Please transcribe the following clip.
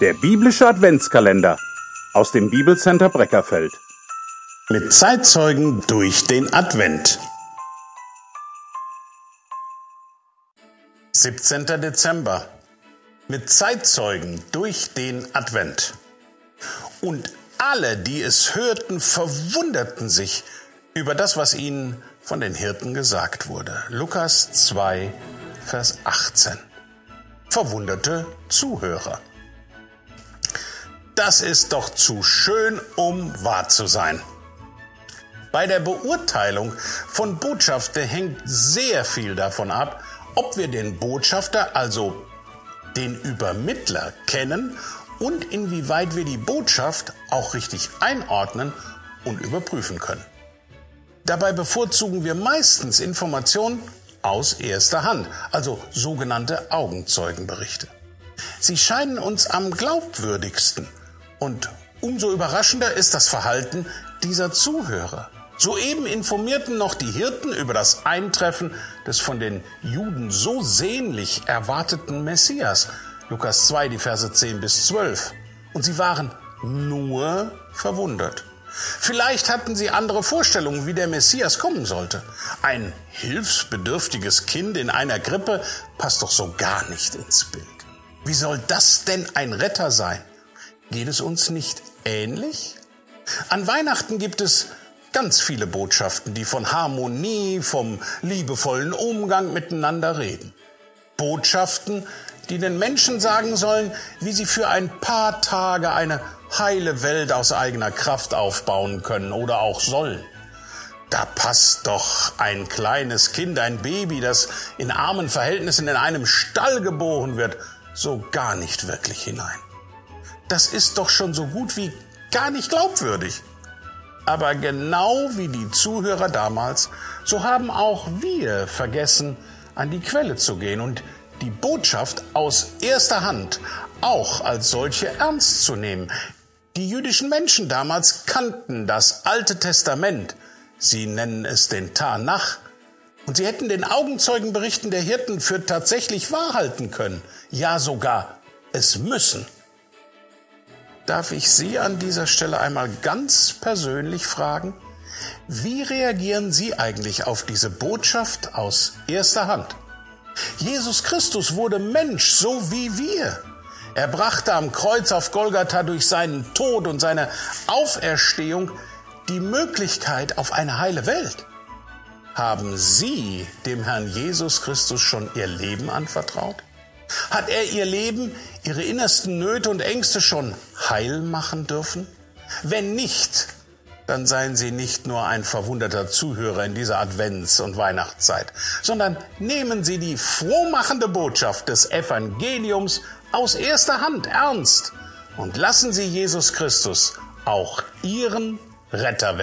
Der biblische Adventskalender aus dem Bibelcenter Breckerfeld. Mit Zeitzeugen durch den Advent. 17. Dezember. Mit Zeitzeugen durch den Advent. Und alle, die es hörten, verwunderten sich über das, was ihnen von den Hirten gesagt wurde. Lukas 2, Vers 18. Verwunderte Zuhörer. Das ist doch zu schön, um wahr zu sein. Bei der Beurteilung von Botschafter hängt sehr viel davon ab, ob wir den Botschafter, also den Übermittler, kennen und inwieweit wir die Botschaft auch richtig einordnen und überprüfen können. Dabei bevorzugen wir meistens Informationen aus erster Hand, also sogenannte Augenzeugenberichte. Sie scheinen uns am glaubwürdigsten und umso überraschender ist das Verhalten dieser Zuhörer. Soeben informierten noch die Hirten über das Eintreffen des von den Juden so sehnlich erwarteten Messias. Lukas 2, die Verse 10 bis 12. Und sie waren nur verwundert. Vielleicht hatten sie andere Vorstellungen, wie der Messias kommen sollte. Ein hilfsbedürftiges Kind in einer Grippe passt doch so gar nicht ins Bild. Wie soll das denn ein Retter sein? Geht es uns nicht ähnlich? An Weihnachten gibt es ganz viele Botschaften, die von Harmonie, vom liebevollen Umgang miteinander reden. Botschaften, die den Menschen sagen sollen, wie sie für ein paar Tage eine heile Welt aus eigener Kraft aufbauen können oder auch sollen. Da passt doch ein kleines Kind, ein Baby, das in armen Verhältnissen in einem Stall geboren wird, so gar nicht wirklich hinein das ist doch schon so gut wie gar nicht glaubwürdig. Aber genau wie die Zuhörer damals, so haben auch wir vergessen, an die Quelle zu gehen und die Botschaft aus erster Hand auch als solche ernst zu nehmen. Die jüdischen Menschen damals kannten das Alte Testament. Sie nennen es den Tanach. Und sie hätten den Augenzeugenberichten der Hirten für tatsächlich wahr halten können. Ja, sogar es müssen darf ich Sie an dieser Stelle einmal ganz persönlich fragen, wie reagieren Sie eigentlich auf diese Botschaft aus erster Hand? Jesus Christus wurde Mensch, so wie wir. Er brachte am Kreuz auf Golgatha durch seinen Tod und seine Auferstehung die Möglichkeit auf eine heile Welt. Haben Sie dem Herrn Jesus Christus schon Ihr Leben anvertraut? Hat er ihr Leben, ihre innersten Nöte und Ängste schon heil machen dürfen? Wenn nicht, dann seien Sie nicht nur ein verwunderter Zuhörer in dieser Advents- und Weihnachtszeit, sondern nehmen Sie die frohmachende Botschaft des Evangeliums aus erster Hand ernst und lassen Sie Jesus Christus auch Ihren Retter werden.